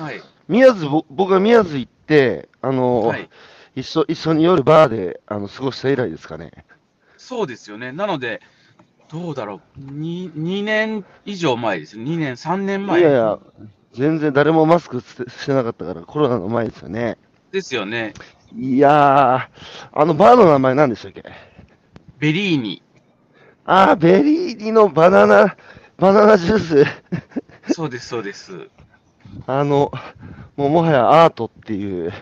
はい。宮津、ぼ僕が宮津行って、あの、はい。一緒、一緒に夜バーで、あの、過ごした以来ですかね。そうですよね。なので、どうだろう。2, 2年以上前です。2年、3年い前。やいや、全然誰もマスクしてなかったから、コロナの前ですよね。ですよね。いやー、あのバーの名前何でしたっけ？ベリーニ。あー、ベリーニのバナナ、バナナジュース。そうです、そうです。あの、もうもはやアートっていう。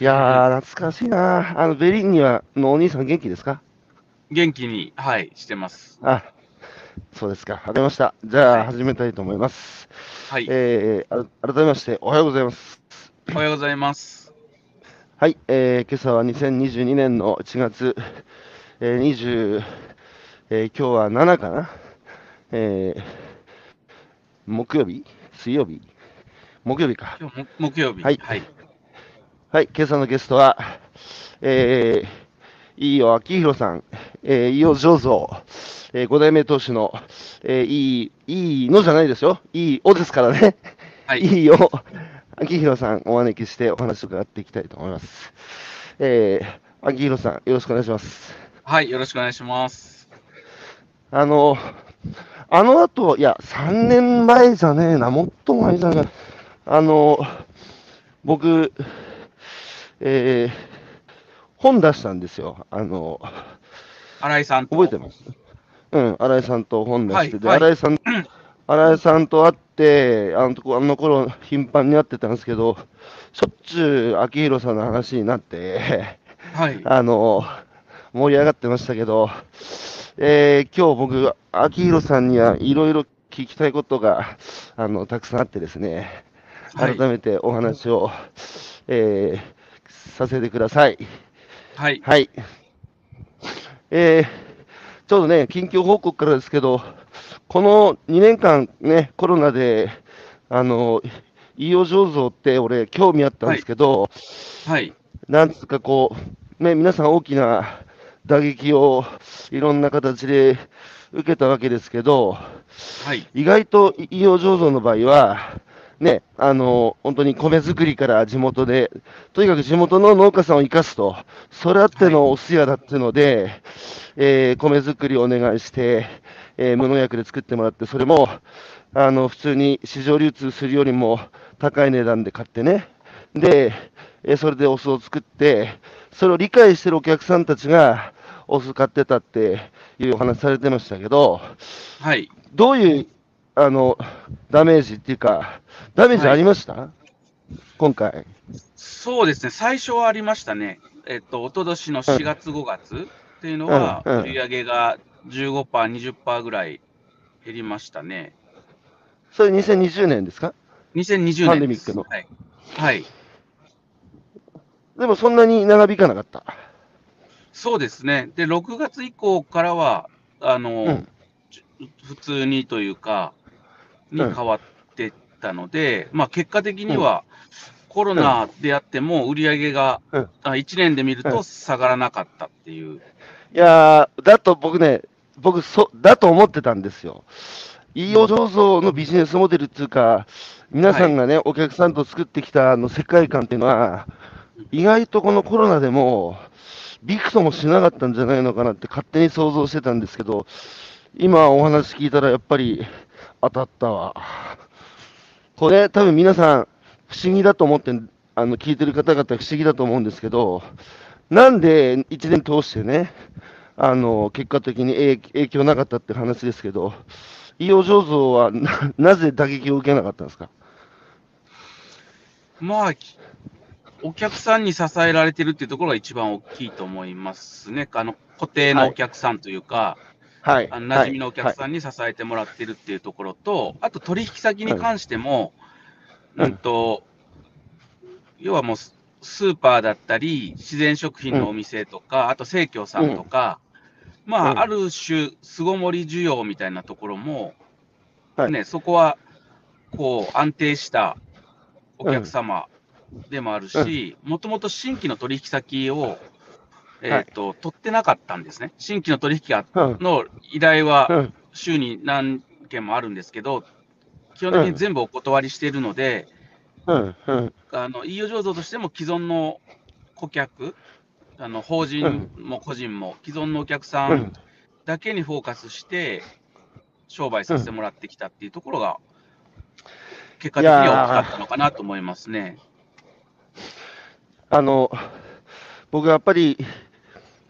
いやー、懐かしいなあの、ベリーニは、のお兄さん元気ですか？元気に、はい、してます。あ、そうですか。わかりました。じゃあ、はい始めたいと思います。はい。えー、あ改めまして、おはようございます。おはようございます。はい、えー、今朝は2022年の1月、えー、20、えー、今日は7かな？えー、木曜日？水曜日？木曜日か。今日も木曜日。はいはい。はい、今朝のゲストは、えー、飯尾明宏さん、えー、飯尾醸造、えー、5代目当主の、えー、いい、いいのじゃないですよ。いいおですからね。はい。いいよ。秋広さんお招きしてお話を伺っていきたいと思います。えー、秋広さん、よろしくお願いします。はい。よろしくお願いします。あの、あの後、いや、3年前じゃねえな、もっと前じゃない。あの、僕、えー、本出したんですよ。あの、新井さんと。覚えてます？うん、新井さんと本出して、で、はい新井さん、新井さんと会って、あのとこ、あの頃、頻繁に会ってたんですけど、しょっちゅう秋広さんの話になって、はい。あの、盛り上がってましたけど、えー、今日僕、秋広さんにはいろいろ聞きたいことが、あの、たくさんあってですね、はい改めてお話を、えー、させてください。はい。はい。えー、ちょうどね、緊急報告からですけど、この2年間ね、コロナで、あの、飯尾醸造って俺、興味あったんですけど、はい。なんつうかこう、ね、皆さん大きな打撃をいろんな形で受けたわけですけど、はい。意外と飯尾醸造の場合は、ね、あの、本当に米作りから地元で、とにかく地元の農家さんを生かすと、それあってのお通夜だってので、えー米作りをお願いして、えー無農薬で作ってもらって、それも、あの、普通に市場流通するよりも高い値段で買ってね、で、えーそれでお酢を作って、それを理解してるお客さんたちが、お酢買ってたっていうお話されてましたけど、はい。どういうあのダメージっていうか、ダメージありました、今回。そうですね。最初はありましたね。えっと、一昨年の4月、5月っていうのは、売り上げが15%、20%ぐらい減りましたね。それ2020年ですか？2020年です。パンデミックのはい。はい。でもそんなに長引かなかった？そうですね。で、6月以降からは、あの、うんじ普通にというか、にうん変わってったので、まあ結果的には、コロナであっても売り上げが、うん。あ1年で見るうん。と下がらなかったっていう。いやー、だと僕ね、僕そ、だと思ってたんですよ。飯尾醸造のビジネスモデルっていうか、皆さんがね、お客さんと作ってきたあの世界観っていうのは、意外とこのコロナでも、びくともしなかったんじゃないのかなって勝手に想像してたんですけど、今お話聞いたらやっぱり当たったわ。これ多分皆さん不思議だと思って、あの聞いてる方々不思議だと思うんですけど、なんで1年通してね、あの結果的に影響なかったって話ですけど、飯尾醸造はなぜ打撃を受けなかったんですか？まあ、お客さんに支えられてるっていうところが一番大きいと思いますね。あの固定のお客さんというか、はい。あの馴染みのお客さんに支えてもらってるっていうところと、あと取引先に関しても、はい。うんと、要はもうススーパーだったり、自然食品のお店とか、あと生協さんとか、まあ、うん。ある種、巣ごもり需要みたいなところも、はい。ね、そこは、こう、安定したお客様でもあるし、もともと新規の取引先を、えっ、と、取ってなかったんですね。新規の取引の依頼はうん。週に何件もあるんですけど、基本的に全部お断りしているので、あの飯尾醸造としても既存の顧客、あの法人も個人も既存のお客さうん。んだけにフォーカスして商売させてもらってきたっていうところが、結果的には大きかったのかなと思いますね。あの、僕はやっぱり、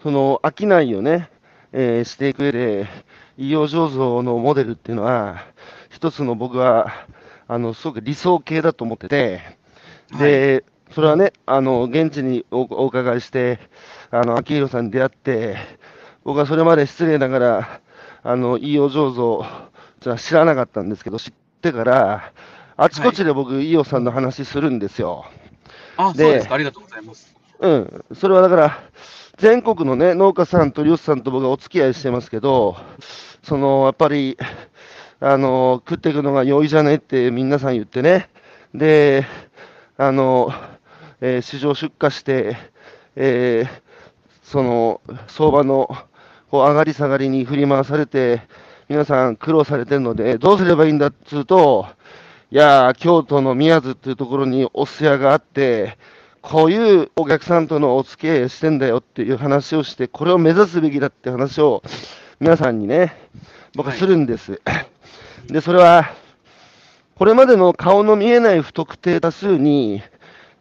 その、商いをね、えーしていく上で、医療醸造のモデルっていうのは、一つの僕は、あの、すごく理想形だと思ってて、で、それはね、あの、現地におお伺いして、あの、秋広さんに出会って、僕はそれまで失礼ながら、あの、医療醸造、じゃ知らなかったんですけど、知ってから、あちこちで僕、飯尾さんの話するんですよ。あ、でそうですか、ありがとうございます。うん、それはだから、全国のね、農家さんと漁師さんと僕はお付き合いしてますけど、その、やっぱり、あの、食っていくのが容易じゃねって皆さん言ってね、で、あの、えー市場出荷して、えーその、相場の、こう、上がり下がりに振り回されて、皆さん苦労されてるので、どうすればいいんだっつうと、いやー、京都の宮津っていうところにお寿司屋があって、こういうお客さんとのお付き合いしてんだよっていう話をして、これを目指すべきだって話を皆さんにね、僕はするんです。で、それは、これまでの顔の見えない不特定多数に、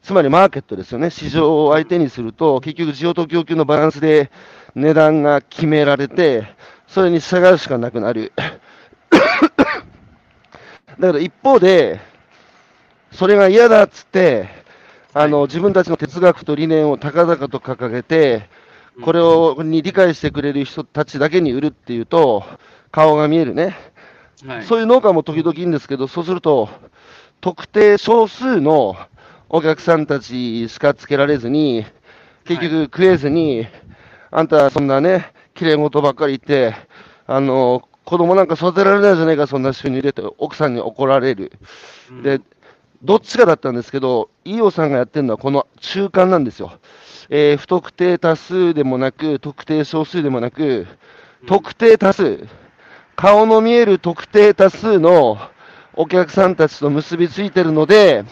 つまりマーケットですよね、市場を相手にすると、結局、需要と供給のバランスで値段が決められて、それに従うしかなくなる。だから一方で、それが嫌だっつって、あの自分たちの哲学と理念を高々と掲げて、これをに理解してくれる人たちだけに売るっていうと、顔が見えるね、はい、そういう農家も時々いいんですけど、そうすると、特定少数のお客さんたちしかつけられずに、結局食えずに、あんたそんなね、綺麗事ばっかり言って、あの、子供なんか育てられないじゃないか、そんな収入でって奥さんに怒られる。うん。で、どっちかだったんですけど、飯尾さんがやってるのはこの中間なんですよ。えー不特定多数でもなく、特定少数でもなく、特定多数、顔の見える特定多数のお客さんたちと結びついてるので、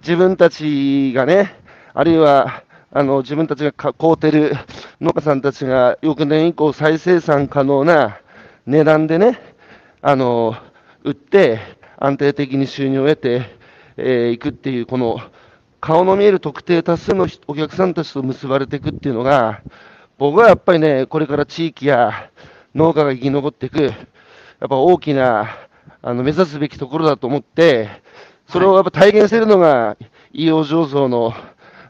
自分たちがね、あるいは、あの、自分たちがか買うてる農家さんたちが翌年以降再生産可能な値段でね、あの、売って安定的に収入を得て、えーいくっていう、この顔の見える特定多数の人お客さんたちと結ばれていくっていうのが、僕はやっぱりね、これから地域や農家が生き残っていく、やっぱ大きなあの目指すべきところだと思って、それをやっぱ体現しているのが、飯尾醸造の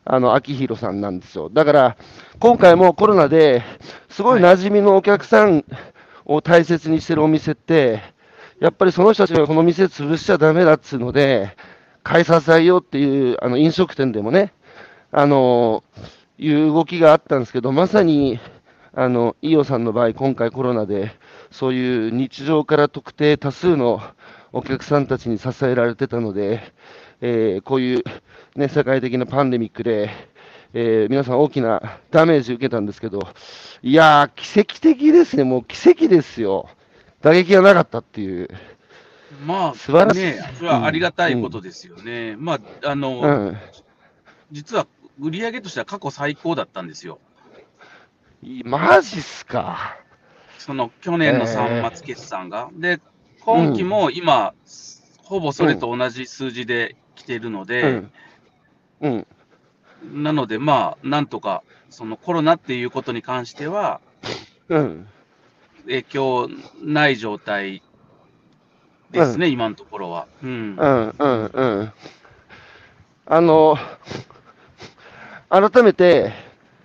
あの秋広さんなんですよ。だから、今回もコロナですごい馴染みのお客さんを大切にしてるお店って、やっぱりその人たちがこの店潰しちゃだめだっつうので、買い支えようっていうあの飲食店でもね、あのいう動きがあったんですけど、まさに、あの、飯尾さんの場合、今回コロナで、そういう日常から特定多数のお客さんたちに支えられてたので、えーこういう、ね、世界的なパンデミックで、えー皆さん大きなダメージ受けたんですけど、いやー、奇跡的ですね、もう奇跡ですよ。打撃がなかったっていう。まあ、素晴らしいね、それはありがたいことですよね。まあ、あの、うん。実は売り上げとしては過去最高だったんですよ。いマジっすか？その去年の3末決算が。で、今期も今、ほぼそれと同じ数字で来ているのうで、ん。うん。なので、まあ、なんとか、そのコロナっていうことに関しては、うん。影響ない状態ですね、今のところは。うん。うん。うん。うん。あの、改めて、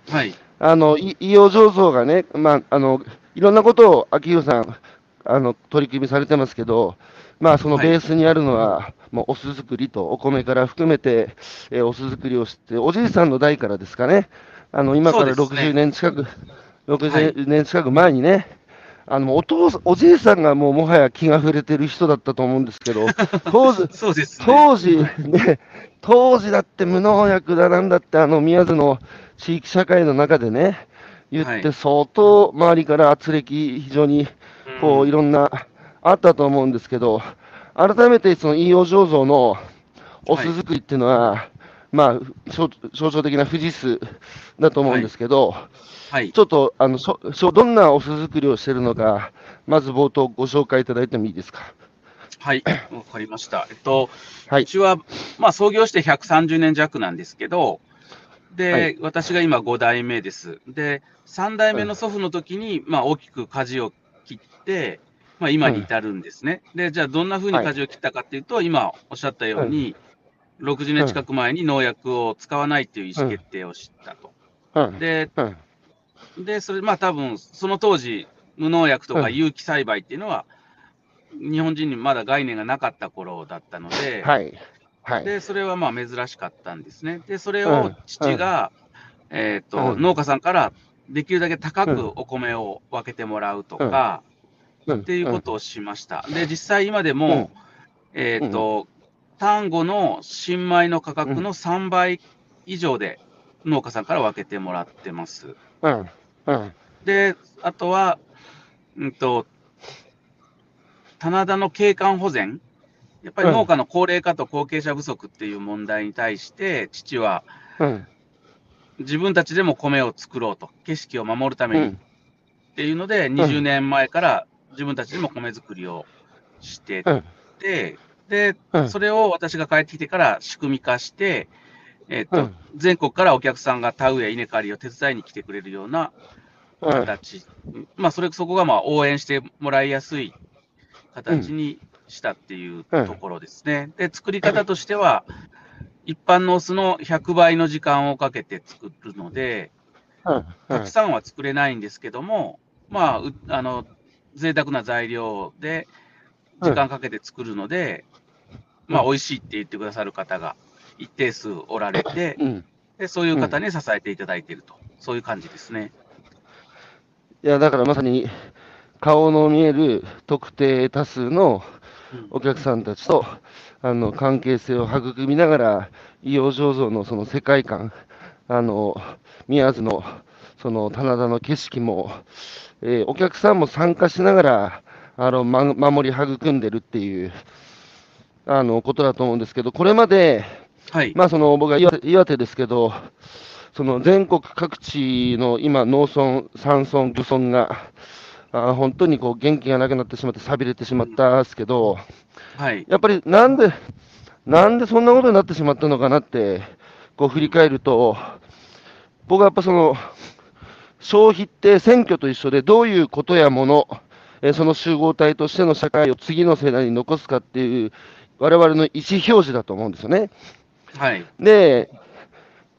はい。あの、い医療醸造がね、まあ、あの、いろんなことを秋広さん、あの、取り組みされてますけど、まあ、そのはいベースにあるのは、もうお酢作りとお米から含めて、えーお酢作りをして、おじいさんの代からですかね、あの、今からそうですね60年近く、はい60年近く前にね、あの、お父さん、おじいさんがもうもはや気が触れてる人だったと思うんですけど、当時、そうですね。当時、ね、当時だって無農薬だなんだって、あの宮津の地域社会の中でね、言って、はい。相当周りから圧力、非常にこううん。いろんな、あったと思うんですけど、改めてその飯尾醸造のお酢作りっていうのは、まあ、象象徴的な富士酢だと思うんですけど、はいち。ょっとあのしょしょどんなお酢作りをしてるのか、まず冒頭ご紹介いただいてもいいですか？はい。わかりました。えっと、はい。うちは、まあ、創業して130年弱なんですけど、で、はい私が今5代目です。で、3代目の祖父の時に、まあ、大きく舵を切って、まあ、今に至るんですね。で、じゃあ、どんな風に舵を切ったかっていうと、今おっしゃったように、60年近く前に農薬を使わないっていう意思決定をしたと。うん。で、うん。で、それ、まあ多分、その当時、無農薬とかうん有機栽培っていうのは、日本人にまだ概念がなかった頃だったので、はい。はい。で、それはまあ珍しかったんですね。で、それをうん父が、えっ、と、うん農家さんからできるだけ高うんくお米を分けてもらうとか、うんっていうことをしました。で、実際今でも、えっ、と、単語の新米の価格の3倍以上で農家さんから分けてもらってます。うん。うん。で、あとは、うんと、棚田の景観保全。やっぱり農家の高齢化と後継者不足っていう問題に対して、父はうん。自分たちでも米を作ろうと、景色を守るためにっうん。ていうので、20年前から自分たちでも米作りをしてうん。て、で、うんそれを私が帰ってきてから仕組み化して、えっとうん全国からお客さんが田植え、稲刈りを手伝いに来てくれるようなうん。形、まあ、それ、そこがまあ応援してもらいやすい形にしたっていううんところですね。で、作り方としては、一般のお酢の100倍の時間をかけて作るので、うん。たくさんは作れないんですけども、まあ、うあの、贅沢な材料で時間かけて作るので、まあ、美味しいって言ってくださる方が一定数おられて、うん。でそういう方に支えていただいていると、そういう感じですね。いや、だからまさに、顔の見える特定多数のうんお客さんたちと、あの、関係性を育みながら、伊予醸造のその世界観、あの、宮津の、その棚田の景色も、えーお客さんも参加しながら、あの、ま、守り育んでるっていう、あの、ことだと思うんですけど、これまで、はい。まあ、その僕は岩手ですけど、その全国各地の今、農村、山村、漁村が、あー本当にこう元気がなくなってしまって、寂れてしまったんですけど、はい。やっぱりなんで、なんでそんなことになってしまったのかなって、こう振り返ると、僕はやっぱその、消費って選挙と一緒で、どういうことやもの、えーその集合体としての社会を次の世代に残すかっていう、我々の意思表示だと思うんですよね。はい。で、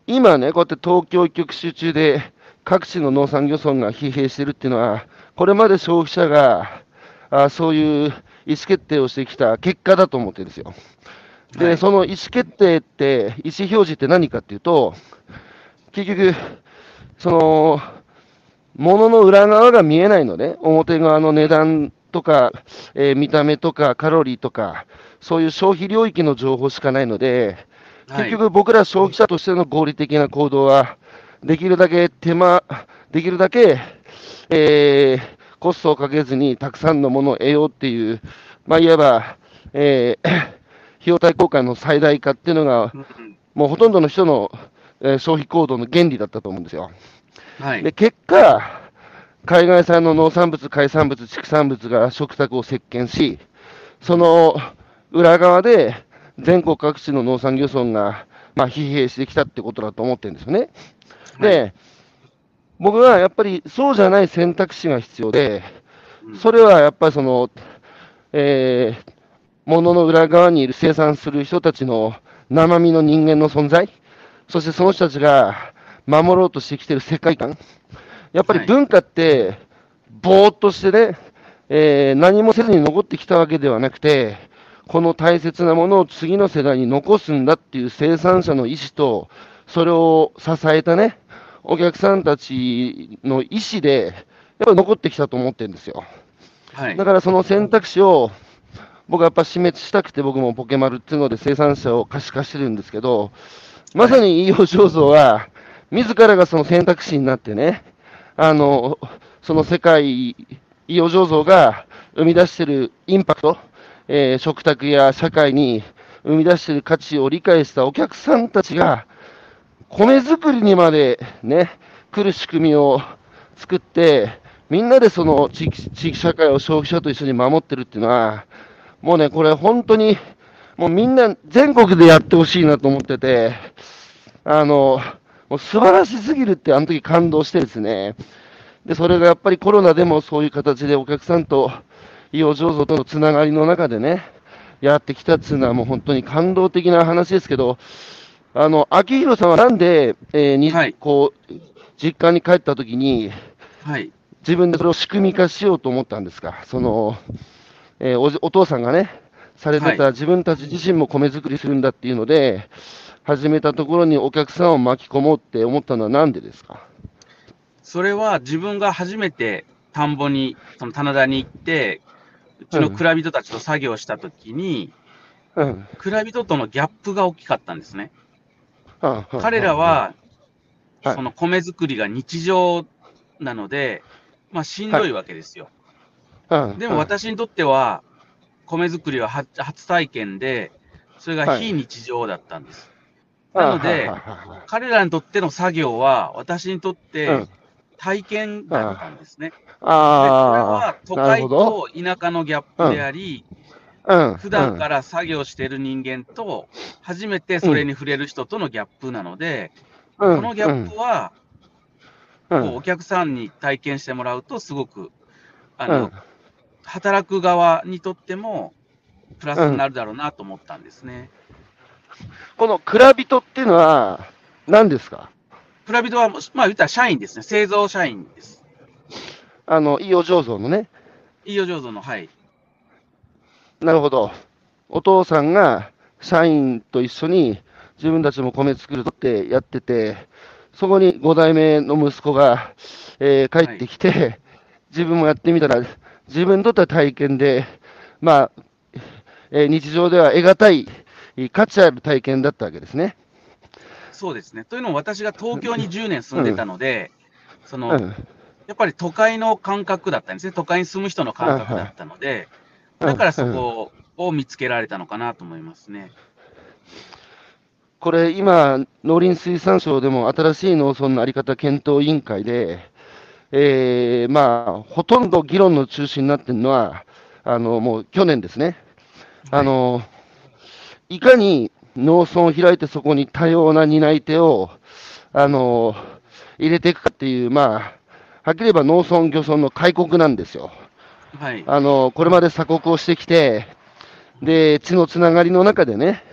今ね、こうやって東京一極集中で、各地の農産漁村が疲弊してるっていうのは、これまで消費者があそういう意思決定をしてきた結果だと思ってるんですよ。で、はいその意思決定って、意思表示って何かっていうと、結局、その、物の裏側が見えないのね、表側の値段とか、えー見た目とかカロリーとか、そういう消費領域の情報しかないので、はい結局僕ら消費者としての合理的な行動は、できるだけ手間、できるだけ、えーコストをかけずにたくさんのものを得ようっていう、まあ、いわば、えー 費用対効果の最大化っていうのが、うんもうほとんどの人の、えー消費行動の原理だったと思うんですよ。はい。で、結果、海外産の農産物、海産物、畜産物が食卓を席巻し、その裏側で全国各地の農産漁村が、まあ、疲弊してきたってことだと思ってるんですよね。で、僕はやっぱりそうじゃない選択肢が必要で、うん。それはやっぱりその、えー、物の裏側にいる生産する人たちの生身の人間の存在、そしてその人たちが守ろうとしてきている世界観、やっぱりはい。文化って、ぼーっとしてね、えー何もせずに残ってきたわけではなくて、この大切なものを次の世代に残すんだっていう生産者の意思と、それを支えたね、お客さんたちの意思で、やっぱり残ってきたと思ってるんですよ。はい。だからその選択肢を、僕はやっぱ死滅したくて、僕もポケマルっていうので生産者を可視化してるんですけど、まさに飯尾醸造は、自らがその選択肢になってね、あの、その世界、飯尾醸造が生み出してるインパクト、えー食卓や社会に生み出している価値を理解したお客さんたちが、米作りにまでね、来る仕組みを作って、みんなでその地域地域社会を消費者と一緒に守ってるっていうのは、もうね、これ本当に、もうみんな全国でやってほしいなと思ってて、あの、もう素晴らしすぎるってあの時感動してですね、で、それがやっぱりコロナでもそういう形でお客さんと、伊予醸造とのつながりの中でね、やってきたっていうのはもう本当に感動的な話ですけど、あの、秋広さんはなんで、えー、に、はい、こう、実家に帰った時に、はい。自分でそれを仕組み化しようと思ったんですか、その、えー、おお父さんがね、されてた自分たち自身も米作りするんだっていうので、始めたところにお客さんを巻き込もうって思ったのはなんでですか？それは自分が初めて田んぼに、その棚田に行って、うちの蔵人たちと作業したときに、うん、蔵人とのギャップが大きかったんですね。うん、彼らは、その米作りが日常なので、まあ、しんどいわけですよ。はい、でも私にとっては、米作りは初体験で、それが非日常だったんです。はい、なので、彼らにとっての作業は、私にとって体験だったんですね。うん、あそれは都会と田舎のギャップであり、うん、普段から作業している人間と、初めてそれに触れる人とのギャップなので、このギャップは、こうお客さんに体験してもらうと、すごく、あの、うん、働く側にとっても、プラスになるだろうなと思ったんですね。この蔵人っていうのは、何ですか？蔵人は、まあ言ったら社員ですね。製造社員です。あの、飯尾醸造のね。飯尾醸造の、はい。なるほど。お父さんが社員と一緒に自分たちも米作るってやってて、そこに5代目の息子が、えー、帰ってきて、はい、自分もやってみたら、自分にとっては体験で、まあ、えー、日常では得難い価値ある体験だったわけですね。そうですね。というのも私が東京に10年住んでたので、うん、その、うん、やっぱり都会の感覚だったんですね。都会に住む人の感覚だったので、だからそこを見つけられたのかなと思いますね。これ、今、農林水産省でも新しい農村の在り方検討委員会で、えー、まあ、ほとんど議論の中心になっているのは、あの、もう去年ですね。あの、いかに農村を開いてそこに多様な担い手を、あの、入れていくかっていう、まあ、はっきり言えば農村漁村の開国なんですよ。はい。あの、これまで鎖国をしてきて、で、地のつながりの中でね、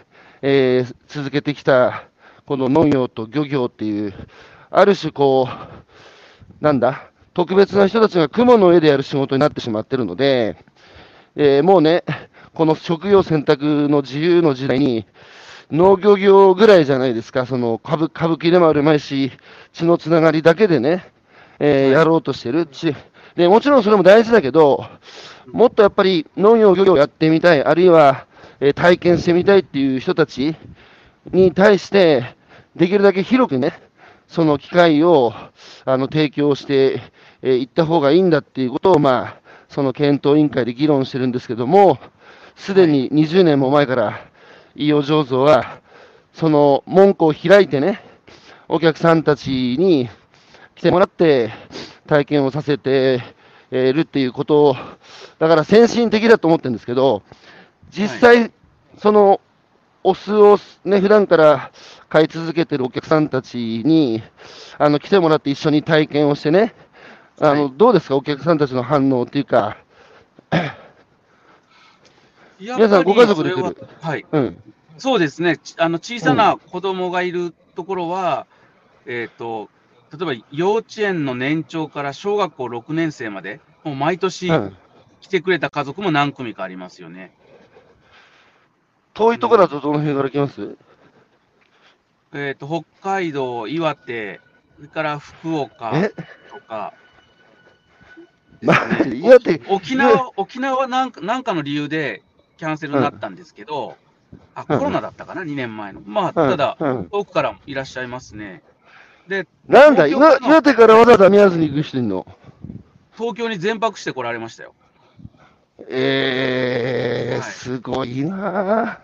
えー、続けてきた、この農業と漁業っていう、ある種こう、なんだ、特別な人たちが雲の上でやる仕事になってしまってるので、えー、もうね、この職業選択の自由の時代に、農業業ぐらいじゃないですか、その歌舞歌舞伎でもあるまいし、血のつながりだけでね、えー、やろうとしてる。ち。で、もちろんそれも大事だけど、もっとやっぱり農業、漁業やってみたい、あるいはえ体験してみたいっていう人たちに対して、できるだけ広くね、その機会をあの提供してい、えった方がいいんだっていうことを、まあ、その検討委員会で議論してるんですけども、すでに20年も前から、飯尾醸造は、その門戸を開いてね、お客さんたちに来てもらって、体験をさせているっていうことを、だから先進的だと思ってるんですけど、実際、はい、そのお酢をね、普段から買い続けてるお客さんたちに、あの、来てもらって一緒に体験をしてね、あの、はい、どうですか、お客さんたちの反応っていうか、皆さんご家族で来る？はい。うん。そうですね。あの、小さな子供がいるところは、うん、えっ、ー、と、例えば幼稚園の年長から小学校6年生まで、もう毎年来てくれた家族も何組かありますよね。遠いところだとどの辺から来ます？えっ、と、北海道、岩手、それから福岡とか、まあ、岩手沖縄、沖縄はなんかなんかの理由でキャンセルになったんですけど、うん、あ、コロナだったかな、2年前の。まあ、ただ、うん、遠くからいらっしゃいますね。で、なんだ、岩岩手からわざわざ宮津に行く人いんの？東京に全泊して来られましたよ。えー、はい、すごいな。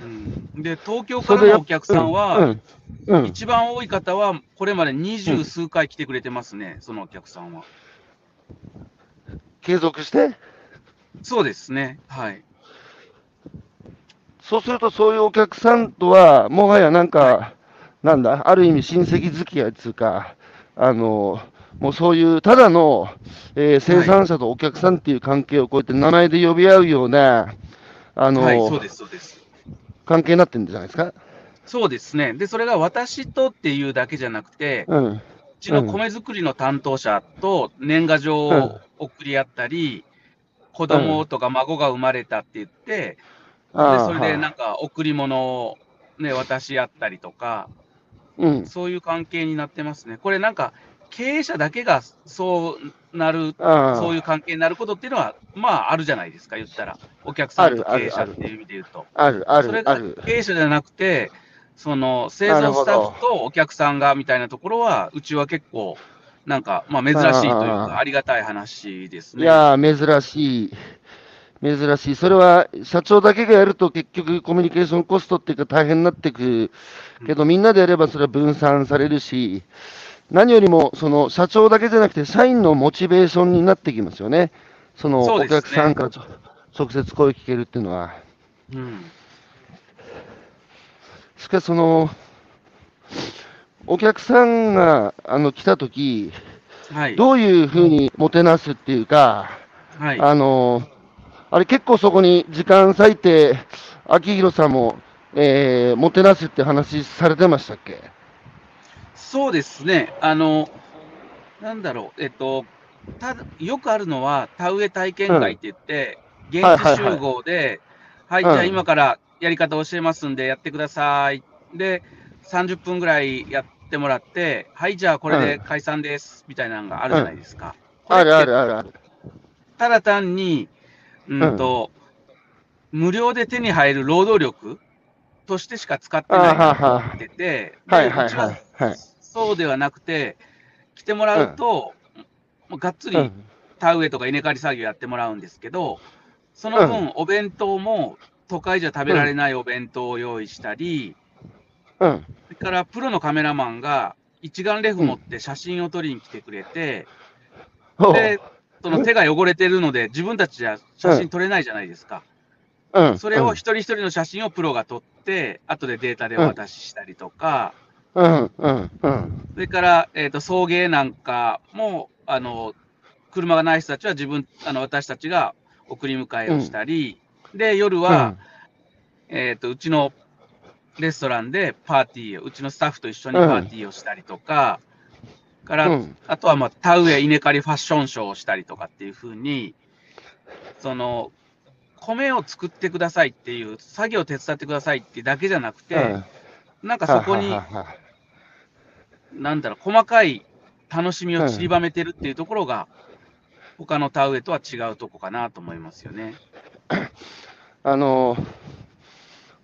うん、で、東京からのお客さんは、うん。うん。一番多い方は、これまで二十数回来てくれてますね、そのお客さんは。継続して、そうですね、はい。そうすると、そういうお客さんとは、もはやなんか、なんだ、ある意味、親戚付き合いっていうか、あのもうそういうただの、えー生産者とお客さんっていう関係をこうやって名前で呼び合うような、あのはい、そうです、そうです。関係になってるんじゃないですか？そうですね。で、それが私とっていうだけじゃなくて、うん。うちの米作りの担当者と年賀状を送り合ったり、子供とか孫が生まれたって言って、でああそれでなんはか贈り物を、ね、渡し合ったりとか、うん。そういう関係になってますね。これなんか、経営者だけがそうなる、そういう関係になることっていうのは、まああるじゃないですか、言ったら。お客さんと経営者っていう意味で言うと。ある、ある、それが。経営者じゃなくて、その製造スタッフとお客さんがみたいなところは、うちは結構、なんか、まあ、珍しいというあか、あありがたい話ですね。いやー、珍しい。珍しい。それは、社長だけがやると結局コミュニケーションコストっていうか大変になってくけど、みんなでやればそれは分散されるし、何よりも、その社長だけじゃなくて、社員のモチベーションになってきますよね。そのお客さんからちょ直接声聞けるっていうのは。うん、しかし、その、お客さんがあの来たとき、はい。どういうふうにもてなすっていうか、はい。あのあれ結構そこに時間割いて、秋広さんも、えーもてなすって話されてましたっけ？そうですね。あの、なんだろう、えっと、ただよくあるのは、田植え体験会って言って、現地集合で、はい、じゃあうん今からやり方教えますんで、やってください。で、30分ぐらいやってもらって、はい、じゃあこれで解散です、みたいなのがあるじゃないですか。あるあるあるある。ただ単に、うんと、無料で手に入る労働力としてしか使ってないと思ってて、ではいはい。ははい。はい。そうではなくて、来てもらうと、もうがっつりうん。田植えとか稲刈り作業やってもらうんですけど、その分、お弁当も都会じゃ食べられないお弁当を用意したり、うん。それからプロのカメラマンが一眼レフ持って写真を撮りに来てくれて、ほうで、その手が汚れてるので、自分たちじゃ写真撮れないじゃないですか。うん。それを一人一人の写真をプロが撮って、後でデータでお渡ししたりとか、うん。うん。うん。それから、えー、と送迎なんかもあの、車がない人たちは自分、あの私たちが送り迎えをしたり、で夜は、えーと、うちのレストランでパーティーを、うちのスタッフと一緒にパーティーをしたりとか、からうん。あとは、まあ、田植え、稲刈りファッションショーをしたりとかっていうふうに、その米を作ってくださいっていう、作業を手伝ってくださいってだけじゃなくて、うん。なんかそこには、はははなんだろう、細かい楽しみを散りばめてるっていうところが、他の田植えとは違うとこかなと思いますよね。あの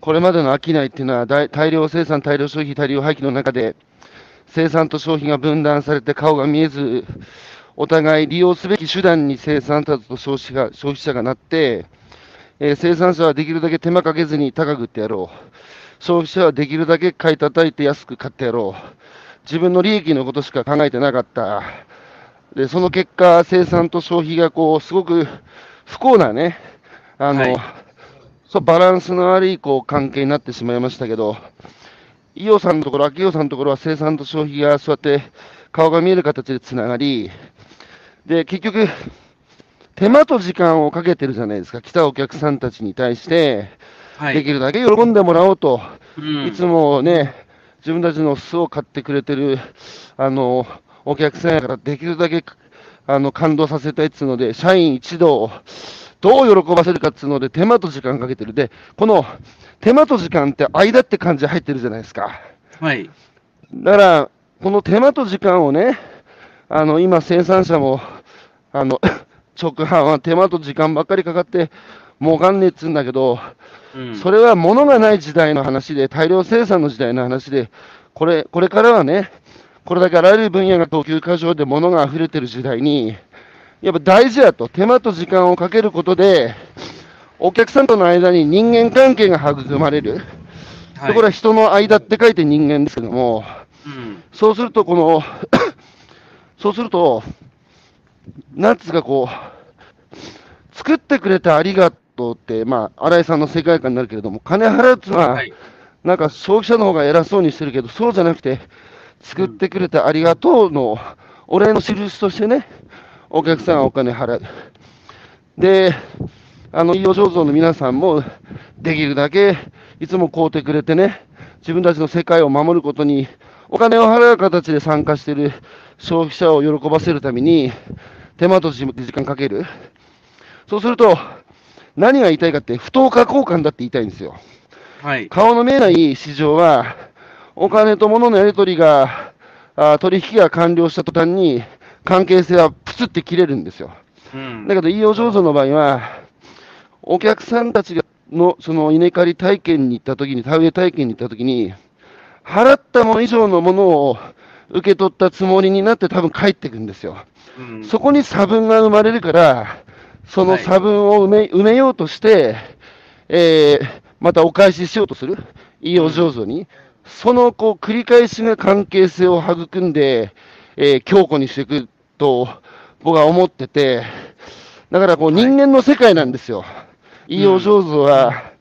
これまでの商いっていうのは大量生産、大量消費、大量廃棄の中で、生産と消費が分断されて顔が見えず、お互い利用すべき手段に生産者と消費が消費者がなって、えー生産者はできるだけ手間かけずに高く売ってやろう。消費者はできるだけ買い叩いて安く買ってやろう。自分の利益のことしか考えてなかった。で、その結果、生産と消費がこう、すごく不幸なね、あの、はいそう、バランスの悪いこう関係になってしまいましたけど、伊予さんのところ、秋代さんのところは生産と消費がそうやって顔が見える形でつながり、で、結局、手間と時間をかけてるじゃないですか、来たお客さんたちに対して、はい。できるだけ喜んでもらおうと、うんいつもね、自分たちの巣を買ってくれてる、あの、お客さんやから、できるだけ、あの、感動させたいっつうので、社員一同、どう喜ばせるかっつうので、手間と時間かけてる。で、この手間と時間って間って感じ入ってるじゃないですか。はい。だから、この手間と時間をね、あの、今生産者も、あの、直販は手間と時間ばっかりかかって、儲かんねえっつうんだけど、うんそれは物がない時代の話で、大量生産の時代の話で、これ、これからはね、これだけあらゆる分野が供給過剰で物が溢れてる時代に、やっぱ大事だと、手間と時間をかけることで、お客さんとの間に人間関係が育まれる。はでこれは人の間って書いて人間ですけども、うん。そうすると、この、そうすると、なんつうかこう、作ってくれてありがとうって、まあ、新井さんの世界観になるけれども、金払うっていうのは、はい。なんか消費者の方が偉そうにしてるけど、そうじゃなくて、作ってくれてありがとうの、お礼の印としてね、お客さんがお金払う。で、あの、医療醸造の皆さんも、できるだけ、いつも買うてくれてね、自分たちの世界を守ることに、お金を払う形で参加している消費者を喜ばせるために、手間と時間かける。そうすると、何が言いたいかって、不当化交換だって言いたいんですよ。はい。顔の見えない市場は、お金と物のやり取りが、あ取引が完了した途端に、関係性はプツって切れるんですよ。うん。だけど、医療醸造の場合は、お客さんたちがのその稲刈り体験に行ったときに、田植え体験に行ったときに、払ったもの以上のものを受け取ったつもりになって、多分帰ってくんですよ。うん。そこに差分が生まれるから、その差分を埋め,、埋めようとして、えーまたお返ししようとする、医療醸造に、そのこう繰り返しが関係性を育んで、えー強固にしていくと僕は思ってて、だからこう人間の世界なんですよ、医療醸造は。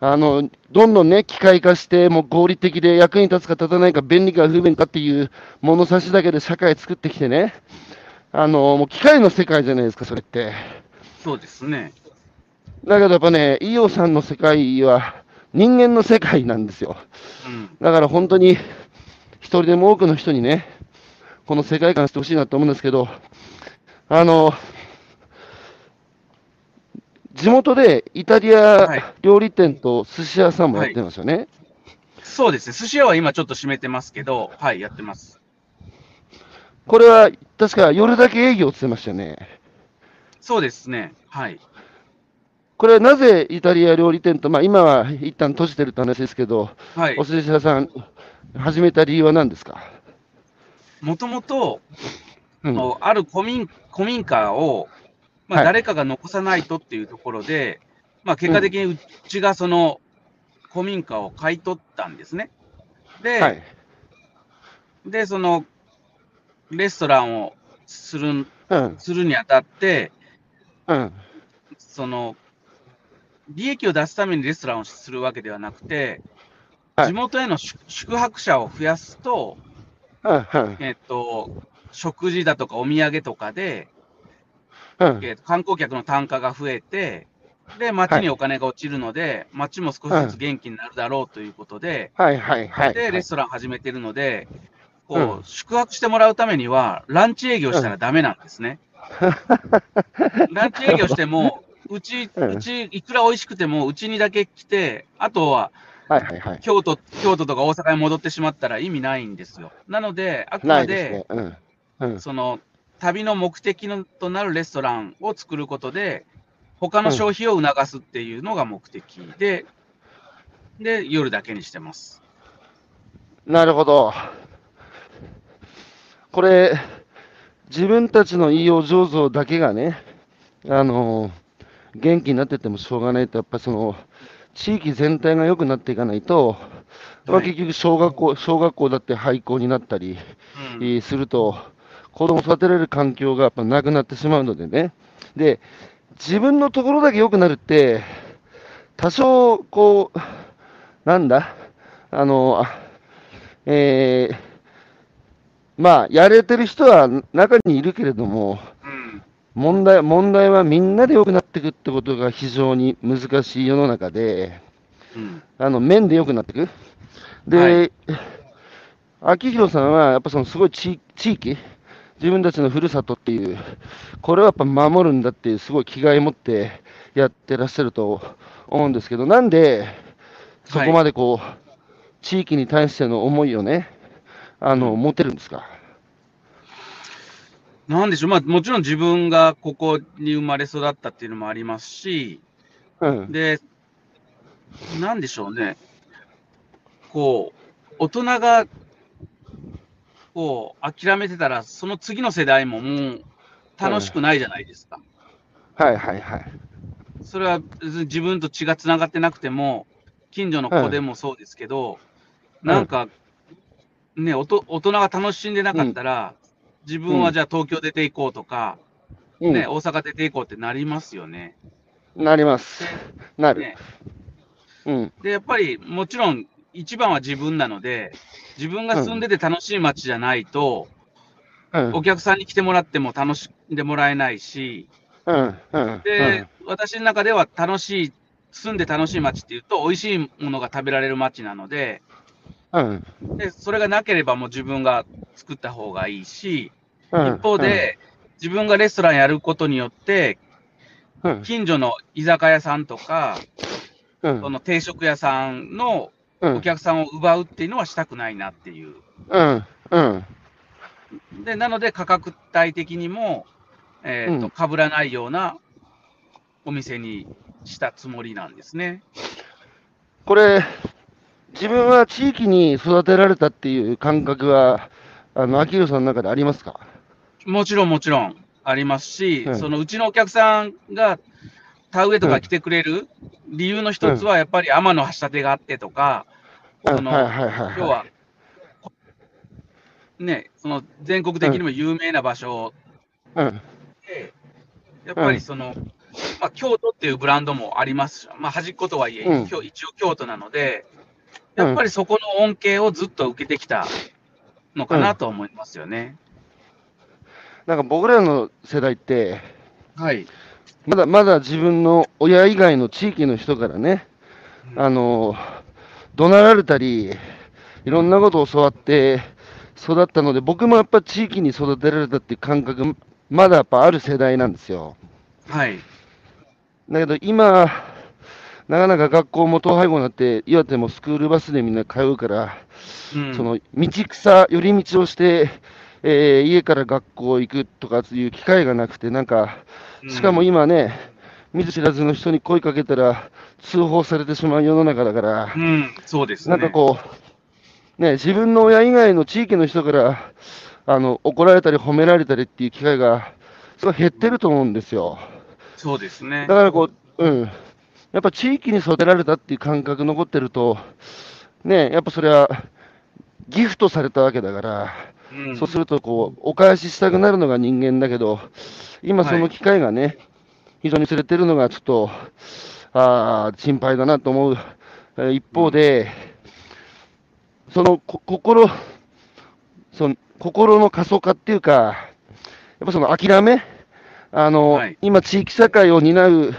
あのどんどんね、機械化して、もう合理的で役に立つか立たないか、便利か不便かっていう物差しだけで社会作ってきてね、あのもう機械の世界じゃないですか、それって。そうですね。だけどやっぱね、イオさんの世界は人間の世界なんですよ。うん。だから本当に一人でも多くの人にね、この世界観してほしいなと思うんですけど、あの、地元でイタリはいア料理店と寿司屋さんもやってますよね。そうですね。寿司屋は今ちょっと閉めてますけど、はい、やってます。これは確か夜だけ営業って言ってましたよね。そうですね。はい。これはなぜイタリア料理店と、まあ今は一旦閉じてるって話ですけど、はいお。寿司屋さん始めた理由は何ですか、もともと、ある古民古民家を、まあ、はい誰かが残さないとっていうところで、まあ、結果的にうちがその古民家を買い取ったんですね。で、はい。でそのレストランをするうん。するにあたって、うん。その利益を出すためにレストランをするわけではなくて、はい地元への宿宿泊者を増やすと。えっと、食事だとかお土産とかで、うん。えーと観光客の単価が増えて、で、町にお金が落ちるので、町も少しずつ元気になるだろうということで、はいはいはい。で、レストラン始めてるので、こう、うん宿泊してもらうためには、ランチ営業したらダメなんですね。ランチ営業しても、うち、うんうち、いくら美味しくても、うちにだけ来て、あとははいはいはい。京都、京都とか大阪に戻ってしまったら意味ないんですよ。なので、あくまでね。、うん。うん。その旅の目的のとなるレストランを作ることで、他の消費を促すっていうのが目的で、で、夜だけにしてます。なるほど。これ、自分たちの言いよう醸造だけがね、あの元気になっててもしょうがないと、やっぱその、地域全体が良くなっていかないと、まあ、はい結局小学校、小学校だって廃校になったり、すると、子供を育てられる環境がやっぱなくなってしまうのでね。で、自分のところだけ良くなるって、多少、こう、なんだ、あの、あえーまあ、やれてる人は中にいるけれども、うん問題問題はみんなで良くなっていくってことが非常に難しい世の中で、うんあの面で良くなっていく。で、秋広さんはやっぱそのすごい地地域、自分たちのふるさとっていう、これをやっぱ守るんだっていう、すごい気概を持ってやってらっしゃると思うんですけど、なんでそこまでこう、地域に対しての思いをね、あの持てるんですか？なんでしょう、まあ、もちろん自分がここに生まれ育ったっていうのもありますし、うん、で、なんでしょうね、こう、大人が、こう、諦めてたら、その次の世代ももう楽しくないじゃないですか。はいはいはい。それは自分と血がつながってなくても、近所の子でもそうですけど、ん。なんか、ね、おと大人が楽しんでなかったら、自分はじゃあ東京出ていこうとか、うんね、大阪出ていこうってなりますよね。なります。なる。ねうん。で、やっぱりもちろん一番は自分なので、自分が住んでて楽しい街じゃないと、うん。お客さんに来てもらっても楽しんでもらえないし、うん。うん。で、私の中では楽しい、住んで楽しい街っていうと、美味しいものが食べられる街なので、うん。でそれがなければもう自分が作った方がいいし、うん。一方で、自分がレストランやることによって、うん、近所の居酒屋さんとか、うん。その定食屋さんのうん。お客さんを奪うっていうのはしたくないなっていう。うん。うん。で、なので価格帯的にも、えーうんと、被らないようなお店にしたつもりなんですね。これ、自分は地域に育てられたっていう感覚は、あの、秋広さんの中でありますか？もちろんもちろんありますし、うん。そのうちのお客さんが田植えとか来てくれる理由の一つは、やっぱり天の橋立があってとか、その。要は、ね、その全国的にも有名な場所うん。で、やっぱりその、まあ、京都っていうブランドもありますし、まあ、端っことはいえ、うん。一応京都なので、やっぱりそこの恩恵をずっと受けてきたのかなと思いますよね。なんか僕らの世代って、はい。まだまだ自分の親以外の地域の人からね、あの、怒鳴られたり、いろんなことを教わって育ったので、僕もやっぱ地域に育てられたっていう感覚、まだやっぱある世代なんですよ。はい。だけど今、なかなか学校も統廃合になって、岩手もスクールバスでみんな通うから、うんその道草、寄り道をして、えー家から学校行くとかいう機会がなくて、なんか、しかも今ね、見ず知らずの人に声かけたら通報されてしまう世の中だからう、ん、そうですね。なんかこう、ね、自分の親以外の地域の人からあの怒られたり褒められたりっていう機会がすごい減ってると思うんですよ。そうですねだ。からこう、うん、やっぱ地域に育てられたっていう感覚残ってると、ね、やっぱそれはギフトされたわけだから、うん。そうするとこう、お返ししたくなるのが人間だけど、今その機会がね、非常に連れてるのがちょっと、あー心配だなと思う。えー一方で、そのこ心、その心の過疎化っていうか、やっぱその諦め、あの、はい。今地域社会を担う、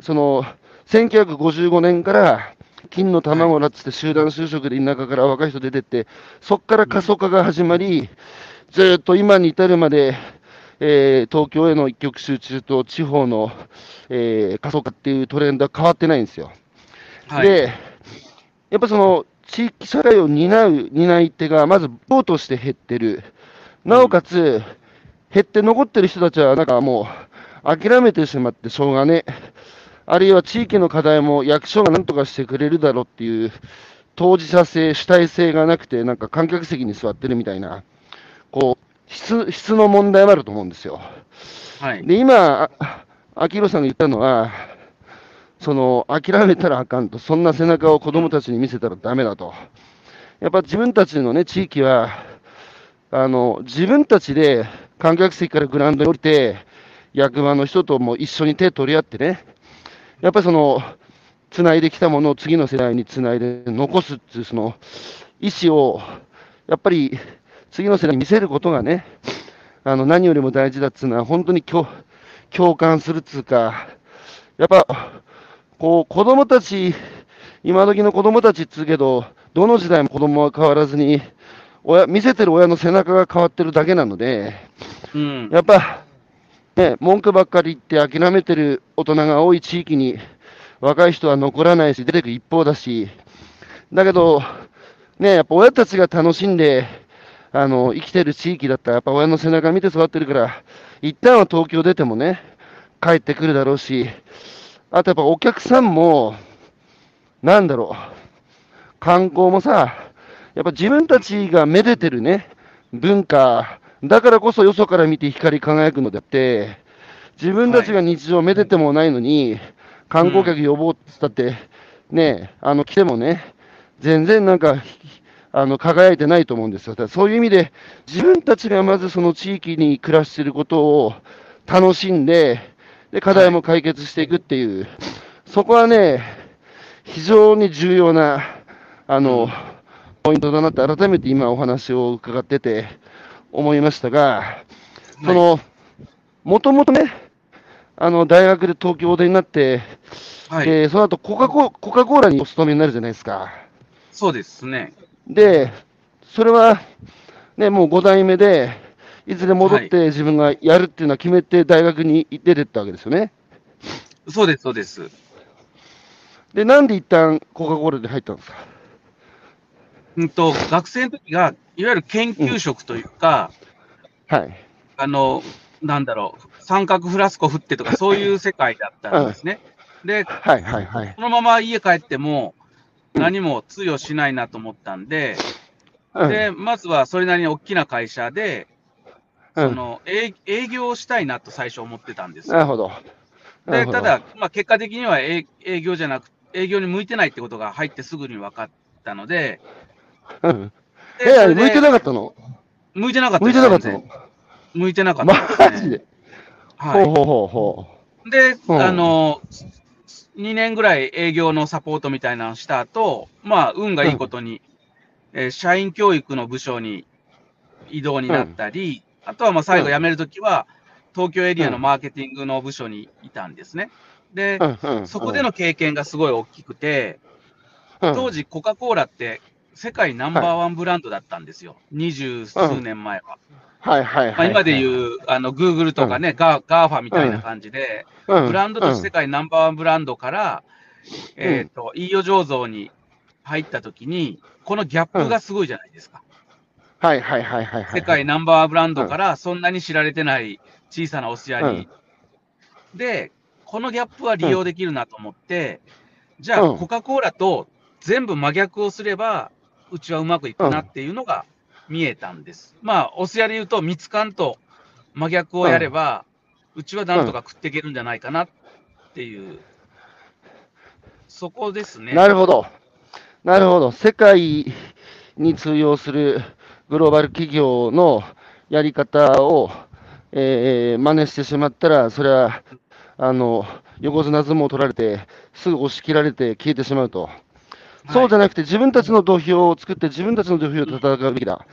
その、1955年から、金の卵だっつって集団就職で田舎から若い人出てって、そこから過疎化が始まり、ずーっと今に至るまで、えー東京への一極集中と地方の、えー過疎化っていうトレンドは変わってないんですよ。はい。で、やっぱその地域社会を担う担い手がまず党として減ってる。なおかつ、減って残ってる人たちはなんかもう諦めてしまってしょうがねえ。あるいは地域の課題も役所が何とかしてくれるだろうっていう当事者性、主体性がなくて、なんか観客席に座ってるみたいな、こう、質質の問題もあると思うんですよ。はい。で、今、あ秋広さんが言ったのは、その、諦めたらあかんと、そんな背中を子供たちに見せたらダメだと。やっぱ自分たちのね、地域は、あの、自分たちで観客席からグラウンドに降りて、役場の人とも一緒に手取り合ってね、やっぱりその、繋いできたものを次の世代に繋いで残すっていう、その、意思を、やっぱり次の世代に見せることがね、あの、何よりも大事だっつうのは、本当に共共感するっつうか、やっぱ、こう、子供たち、今時の子供たちっつうけど、どの時代も子供は変わらずに、親、見せてる親の背中が変わってるだけなので、うん。やっぱ、ね、文句ばっかり言って諦めてる大人が多い地域に、若い人は残らないし、出てく一方だし、だけど、ね、やっぱ親たちが楽しんで、あの、生きてる地域だったら、やっぱ親の背中見て育ってるから、一旦は東京出てもね、帰ってくるだろうし、あとやっぱお客さんも、なんだろう、観光もさ、やっぱ自分たちがめでてるね、文化、だからこそよそから見て光り輝くのであって、自分たちが日常めでてもないのに、観光客呼ぼうって言ったって、ね、あの来てもね、全然なんか、あの輝いてないと思うんですよ。だからそういう意味で、自分たちがまずその地域に暮らしていることを楽しんで、で課題も解決していくっていう、そこはね、非常に重要なあの、ポイントだなって、改めて今、お話を伺ってて思いましたが、その、もともとね、あの大学で東京でになって、はい、でその後コカココカ・コーラにお勤めになるじゃないですか。そうですね。で、それは、ね、もう5代目で、いずれ戻って自分がやるっていうのは決めて大学に出てったわけですよね。そうです、そうです。で、なんで一旦コカ・コーラで入ったんですか？うんと、学生の時が、いわゆる研究職というか、はい。あの、なんだろう、三角フラスコ振ってとか、そういう世界だったんですね。で、はいはいはい。そのまま家帰っても、何も通用しないなと思ったんで、うんで、まずはそれなりに大きな会社で、うんその営営業をしたいなと最初思ってたんですなるほど。でただ、まあ、結果的には営営業じゃなく営業に向いてないってことが入ってすぐに分かったので、うん、え向いてなかったの？向いてなかった向いてなかったの？向いてなかった。ね、マジで、はい、ほうほうほうほで、うん。あの、2年ぐらい営業のサポートみたいなのをした後、まあ、運がいいことに、えー社員教育の部署に異動になったり、あとはまあ最後辞めるときは、東京エリアのマーケティングの部署にいたんですね。で、う。うんうん、そこでの経験がすごい大きくて、うん、当時コカ・コーラって世界ナンバーワンブランドだったんですよ。二十数年前は。はいはいはい、まあ、今でいう、あの、グーグルとかね、ガー GAFA みたいな感じで、うん、ブランドとして世界ナンバーワンブランドから、えっ、と、飯尾醸造に入ったときに、このギャップがすごいじゃないですか。はいはいはいはいはい。世界ナンバーワンブランドからそんなに知られてない小さなお酢屋に。で、このギャップは利用できるなと思って、じゃあ、うんコカ・コーラと全部真逆をすれば、うちはうまくいくなっていうのが見えたんです。まあ、お寿司屋で言うと、ミツカンと真逆をやれば、うちはなんとか食っていけるんじゃないかなっていう、そこですね。なるほど。なるほど。世界に通用するグローバル企業のやり方を、えー、真似してしまったら、それは、あの、横綱相撲を取られて、すぐ押し切られて消えてしまうと。そうじゃなくて、自分たちの土俵を作って、自分たちの土俵で戦うべきだ。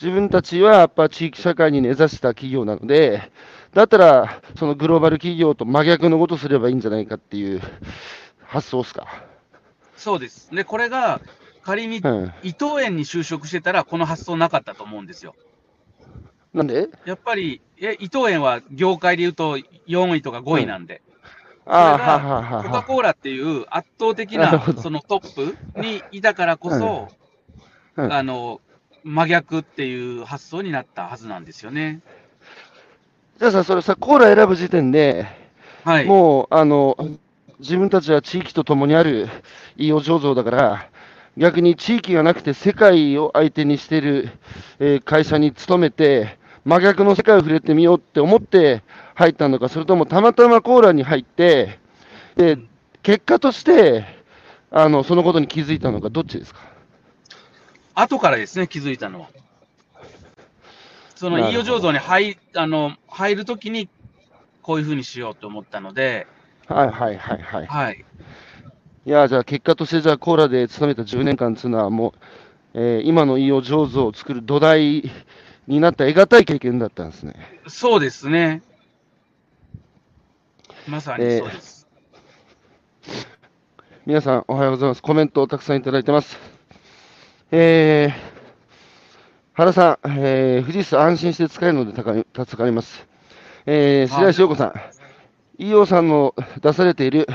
自分たちはやっぱ地域社会に根ざした企業なので、だったら、そのグローバル企業と真逆のことをすればいいんじゃないかっていう発想ですか？そうです。で、これが仮にうん。伊藤園に就職してたら、この発想なかったと思うんですよ。なんで？やっぱり、え伊藤園は業界で言うと4位とか5位なんで、ああ、コカ・は。コーラっていう圧倒的なそのトップにいたからこそ、あの真逆っていう発想になったはずなんですよね。じゃあさ、それさ、コーラ選ぶ時点で、はい。もう、あの、自分たちは地域と共にある飯尾醸造だから、逆に地域がなくて世界を相手にしている、えー会社に勤めて、真逆の世界を触れてみようって思って入ったのか、それともたまたまコーラに入って、で、結果として、あの、そのことに気づいたのか、どっちですか？後からですね、気づいたのは。その飯尾醸造に入あの入るときに、こういうふうにしようと思ったので、はいはいはいはい。はい。いや、じゃあ結果として、じゃあコーラで勤めた10年間っていうのは、もう、えー今の飯尾醸造を作る土台になった得難い経験だったんですね。そうですね。まさにそうです。皆さん、おはようございます。コメントをたくさんいただいてます。えー、原さん、えー、富士山安心して使えるので助かります。えー、白石陽子さん、飯尾さんの出されている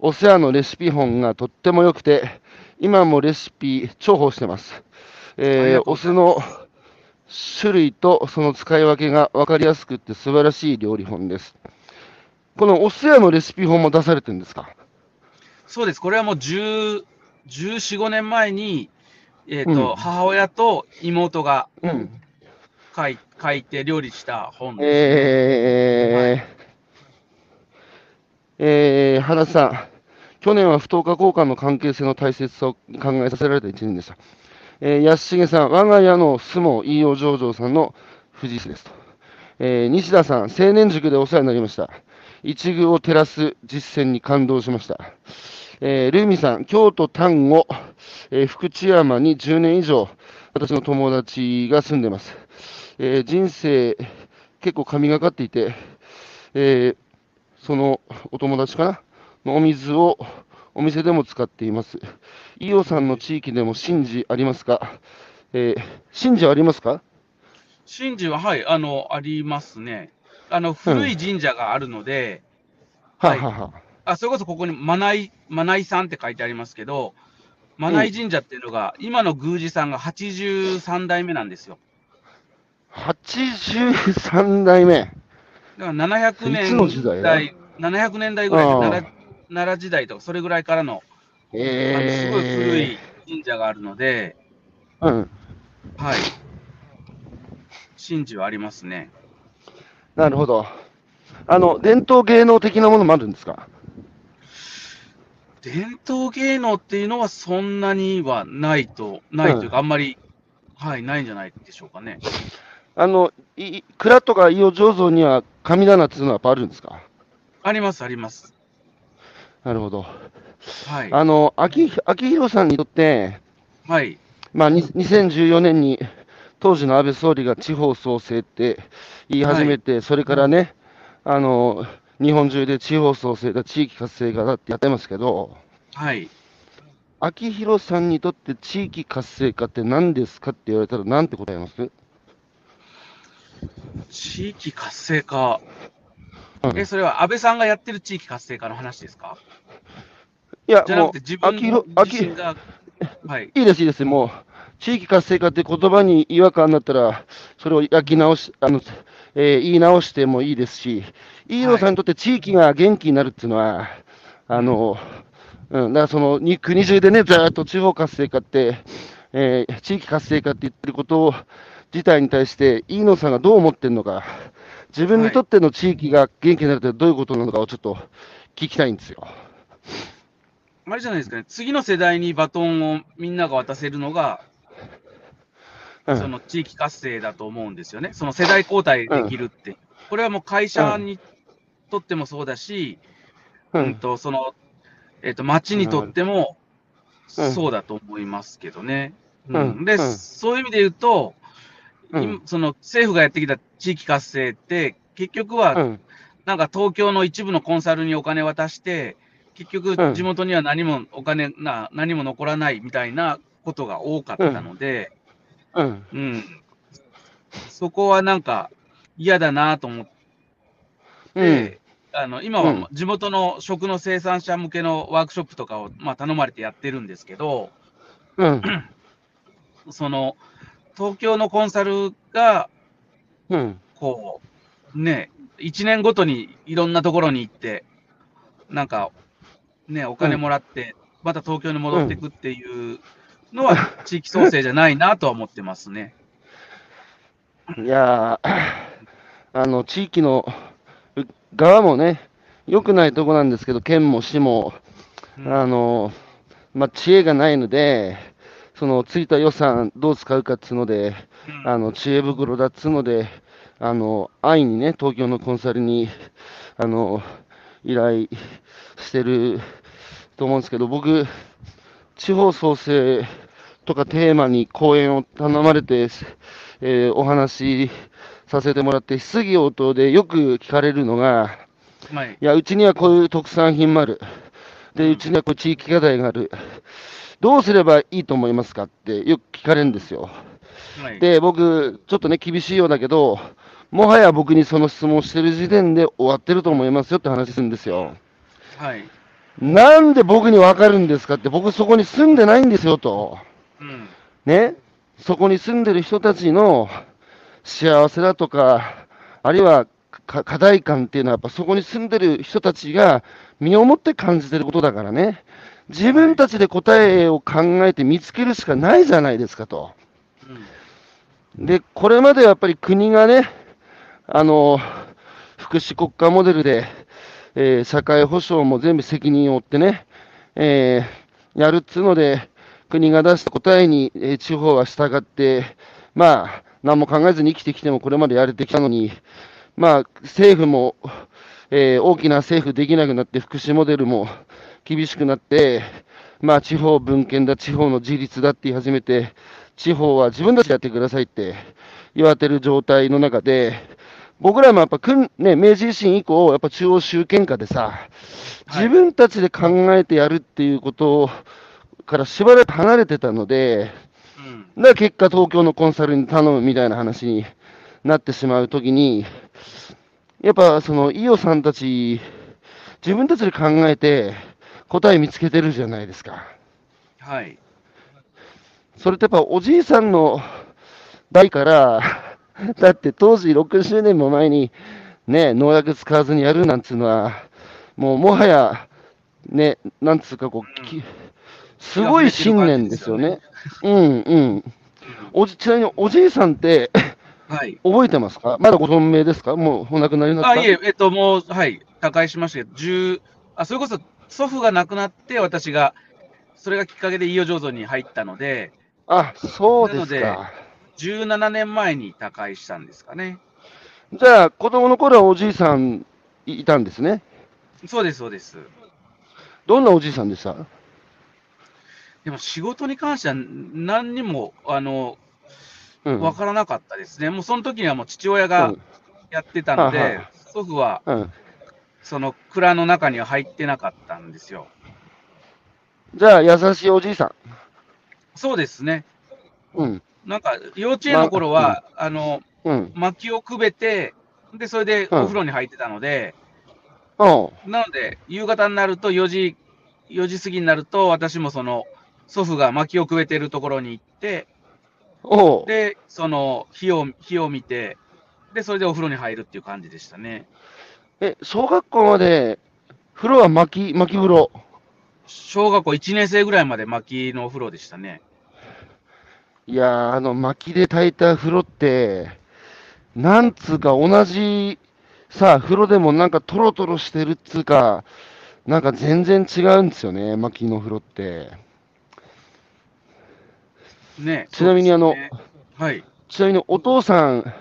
お世話のレシピ本がとっても良くて、今もレシピ重宝してます。えー、お酢の種類とその使い分けが分かりやすくて素晴らしい料理本です。このお世話のレシピ本も出されてるんですか？そうです。これはもう10 14、5年前に、えっ、と、うん母親と妹がうん。書い書いて料理した本です。ええー、原田さん、去年は不等価交換の関係性の大切さを考えさせられた一年でした。えー、安重さん、我が家の相撲飯尾上場さんの藤井ですと。えー、西田さん、青年塾でお世話になりました。一遇を照らす実践に感動しました。えー、ルーミさん、京都丹後、えー、福知山に10年以上、私の友達が住んでます。えー、人生、結構神がかっていて、えー、そのお友達かな？のお水をお店でも使っています。伊予さんの地域でも神事ありますか、えー、神事ありますか？神事は、はい、あの、ありますね。あの、古い神社があるので、うん、はい、あ、それこそここに、まない、まないさんって書いてありますけど、まない神社っていうのが、うん、今の宮司さんが83代目なんですよ。83代目？だから700年代、700年代ぐらいで奈良、奈良時代とか、それぐらいからの、えのすごい古い神社があるので、うん。はい。神事はありますね。なるほど。あの、伝統芸能的なものもあるんですか？伝統芸能っていうのはそんなにはないと、ないというか、うん、あんまり、はい、ないんじゃないでしょうかね。あの、い蔵とか伊予醸造には神棚っていうのはやっぱあるんですか？あります、あります。なるほど。はい。あの、秋、秋広さんにとって、はい。まあ、2014年に当時の安倍総理が地方創生って言い始めて、はい、それからね、あの、日本中で地方創生だ、地域活性化だってやってますけど、はい。秋広さんにとって地域活性化って何ですかって言われたら、なんて答えます？地域活性化。うん、え、それは安倍さんがやってる地域活性化の話ですか？いや、じゃなくて自分自身が、はい、いいです、いいです、もう、地域活性化って言葉に違和感になったら、それを焼き直し、あの、えー、言い直してもいいですし、飯野さんにとって地域が元気になるっていうのは、あの、うん、だからその国中でね、ずっと地方活性化って、えー、地域活性化って言ってることを自体に対して、飯野さんがどう思ってるのか、自分にとっての地域が元気になるってどういうことなのかをちょっと聞きたいんですよ。あれじゃないですかね、次の世代にバトンをみんなが渡せるのが、その地域活性だと思うんですよね。その世代交代できるって。これはもう会社にとってもそうだし、うん、とその、えっ、ー、と、町にとってもそうだと思いますけどね。うん、で、そういう意味で言うと、その政府がやってきた地域活性って、結局は、なんか東京の一部のコンサルにお金渡して、結局地元には何もお金な、何も残らないみたいなことが多かったので、うん。うん。そこはなんか嫌だなと思って、うん、あの今は地元の食の生産者向けのワークショップとかを、まあ、頼まれてやってるんですけど、うん、その東京のコンサルが、うん、こう、ね、1年ごとにいろんなところに行って、なんか、ね、お金もらって、また東京に戻っていくっていうのは地域創生じゃないなとは思ってますね。いやあの、地域の側もね、良くないとこなんですけど、県も市も、うん、あの、まあ、知恵がないので、そのついた予算どう使うかっつうので、うん、あの、知恵袋だっつうので、あの、安易にね、東京のコンサルに、あの、依頼してると思うんですけど、僕、地方創生とかテーマに講演を頼まれて、えー、お話しさせてもらって、質疑応答でよく聞かれるのが、はい、いや、うちにはこういう特産品もある。で、うちにはこう地域課題がある。どうすればいいと思いますかってよく聞かれるんですよ。はい、で、僕、ちょっとね、厳しいようだけど、もはや僕にその質問してる時点で終わってると思いますよって話するんですよ。はい。なんで僕にわかるんですかって、僕そこに住んでないんですよと。うん、ね、そこに住んでる人たちの幸せだとか、あるいは課題感っていうのは、やっぱそこに住んでる人たちが身をもって感じてることだからね、自分たちで答えを考えて見つけるしかないじゃないですかと。うん、で、これまでやっぱり国がね、あの、福祉国家モデルで、えー社会保障も全部責任を負ってね、えーやるっつうので、国が出した答えに、えー地方は従って、まあ、何も考えずに生きてきてもこれまでやれてきたのに、まあ、政府も、えー大きな政府できなくなって、福祉モデルも厳しくなって、まあ、地方分権だ、地方の自立だって言い始めて、地方は自分たちでやってくださいって言われてる状態の中で、僕らもやっぱくん、ね、明治維新以降、やっぱ中央集権下でさ、自分たちで考えてやるっていうことからしばらく離れてたので、うん。だから結果、東京のコンサルに頼むみたいな話になってしまうときに、やっぱその伊代さんたち、自分たちで考えて答え見つけてるじゃないですか。はい。それってやっぱおじいさんの代から、だって当時60年も前にね、農薬使わずにやるなんつうのは、もうもはや、ね、なんつうかこう、きすごい信念ですよね。うんうん。おじちなみにおじいさんってはい。覚えてますか？まだご存命ですか？もうお亡くなりになった？あ、いえ、えっと、もう、はい、他界しましたけど、10、あ、それこそ祖父が亡くなって、私が、それがきっかけで伊予醸造に入ったので、あ、そうですか。17年前に他界したんですかね。じゃあ、子供の頃はおじいさんいいたんですね。そうです、そうです。どんなおじいさんでした？でも仕事に関しては何にも、あの、うん。わからなかったですね。もうその時にはもう父親がやってたのではいはい、祖父はうん。うん。その蔵の中には入ってなかったんですよ。じゃあ、優しいおじいさそうですね。ん。うん。なんか幼稚園の頃は、あの、うん。薪をくべて、で、それでうんお風呂に入ってたので、おうなので、夕方になると4時、4時過ぎになると、私もその、祖父が薪をくべてるところに行って、で、その、火を、火を見て、で、それでお風呂に入るっていう感じでしたね。え、小学校まで、風呂は薪、薪風呂？小学校1年生ぐらいまで薪のお風呂でしたね。いやー、あの、薪で炊いた風呂って、なんつうか同じ、さあ、風呂でもなんかトロトロしてるっつうか、なんか全然違うんですよね、薪の風呂って。ね。ちなみにあのねはい。ちなみにお父さん、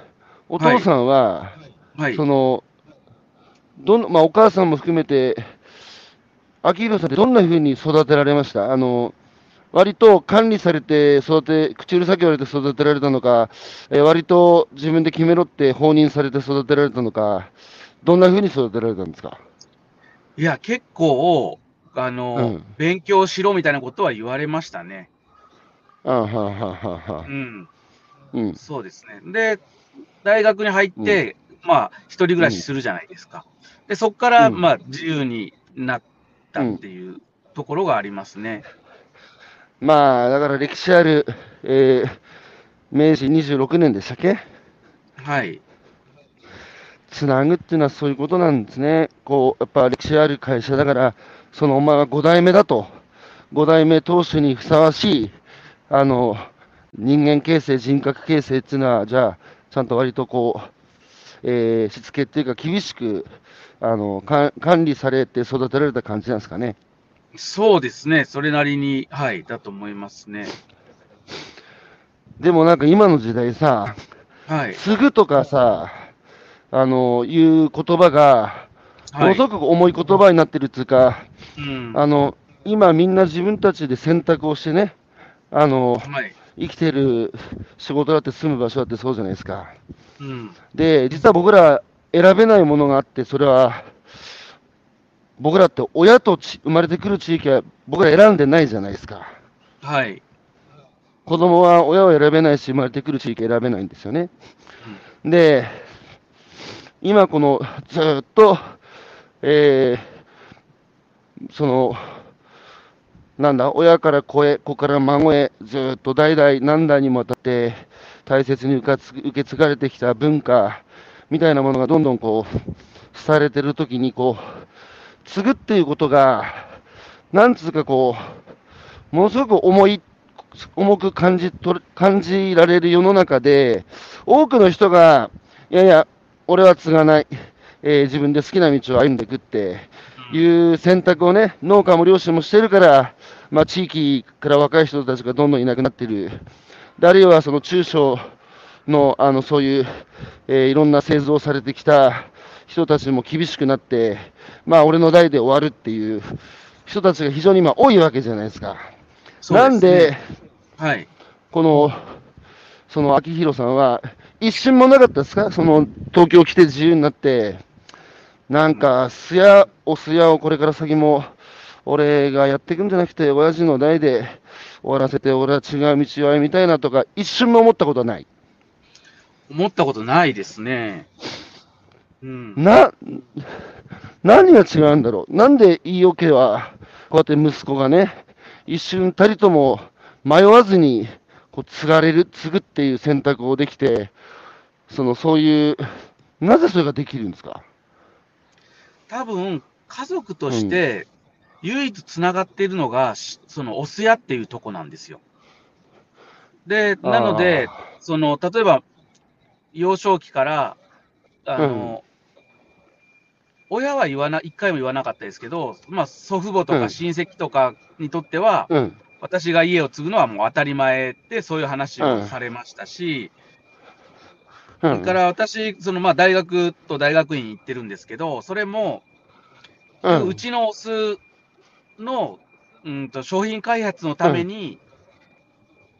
お父さんは、はいそ。の、どんまあ、お母さんも含めて、秋広さんってどんな風に育てられました？あの、割と管理されて育て、口うるさく言われて育てられたのか、えー割と自分で決めろって放任されて育てられたのか、どんな風に育てられたんですか？いや、結構、あの、うん勉強しろみたいなことは言われましたね。ああはあはあはあはあうん。うん。そうですね。で、大学に入って、まあ、一人暮らしするじゃないですか。で、そこから、うんまあ、自由になったっていうところがありますね。まあ、だから歴史ある、えー明治26年でしたっけ？はい。つなぐっていうのはそういうことなんですね。こう、やっぱ歴史ある会社だから、そのお前は5代目だと、5代目当主にふさわしい、あの、人間形成、人格形成っていうのは、じゃあ、ちゃんと割とこう、えーしつけっていうか厳しく、あの、か管理されて育てられた感じなんですかね。そうですね。それなりに、はい、だと思いますね。でもなんか今の時代さ、はい。すぐとかさ、あの、いう言葉が、もはいのす。ごく重い言葉になってるっていうか、うん。あの、今みんな自分たちで選択をしてね、あの、はい。生きてる仕事だって住む場所だってそうじゃないですか。うん。で、実は僕ら選べないものがあって、それは、僕らって親とち生まれてくる地域は僕ら選んでないじゃないですか。はい。子供は親を選べないし、生まれてくる地域選べないんですよね。で、今このずーっと、えーその、なんだ、親から子へ、子から孫へ、ずーっと代々何代にもわたって大切に受け継がれてきた文化みたいなものがどんどんこう、されてるときに、こう、継ぐっていうことが、なんつうかこう、ものすごく重い、重く感じと感じられる世の中で、多くの人が、いやいや、俺は継がない、えー自分で好きな道を歩んでいくっていう選択をね、農家も漁師もしてるから、まあ、地域から若い人たちがどんどんいなくなってる。あるいはその中小の、あの、そういう、えーいろんな製造されてきた人たちも厳しくなって、まあ、俺の代で終わるっていう人たちが非常に今多いわけじゃないですか。そうなんで、ねはい。この、その秋広さんは、一瞬もなかったですか？その、東京来て自由になって、なんか、すや、おすやをこれから先も、俺がやっていくんじゃなくて、親父の代で終わらせて、俺は違う道を歩みたいなとか、一瞬も思ったことはない。思ったことないですね。うん。な、何が違うんだろう。なんで飯尾家は、こうやって息子がね、一瞬たりとも迷わずに、こう、継がれる、継ぐっていう選択をできて、その、そういう、なぜそれができるんですか？多分、家族として、唯一つながっているのが、しその、おすやっていうとこなんですよ。で、なので、その、例えば、幼少期から、あの、親は言わな、一回も言わなかったですけど、まあ、祖父母とうんか親戚とかにとっては、うん。私が家を継ぐのはもう当たり前で、そういう話をうんされましたし、うん。それから私、そのまあ大学と大学院行ってるんですけど、それも、う。うんちのお酢の、うん、と商品開発のために、